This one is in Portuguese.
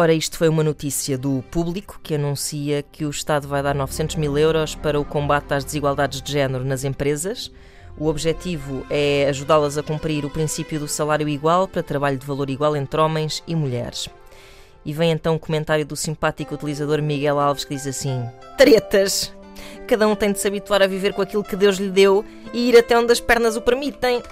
Ora, isto foi uma notícia do público que anuncia que o Estado vai dar 900 mil euros para o combate às desigualdades de género nas empresas. O objetivo é ajudá-las a cumprir o princípio do salário igual para trabalho de valor igual entre homens e mulheres. E vem então o comentário do simpático utilizador Miguel Alves que diz assim: Tretas! Cada um tem de se habituar a viver com aquilo que Deus lhe deu e ir até onde as pernas o permitem.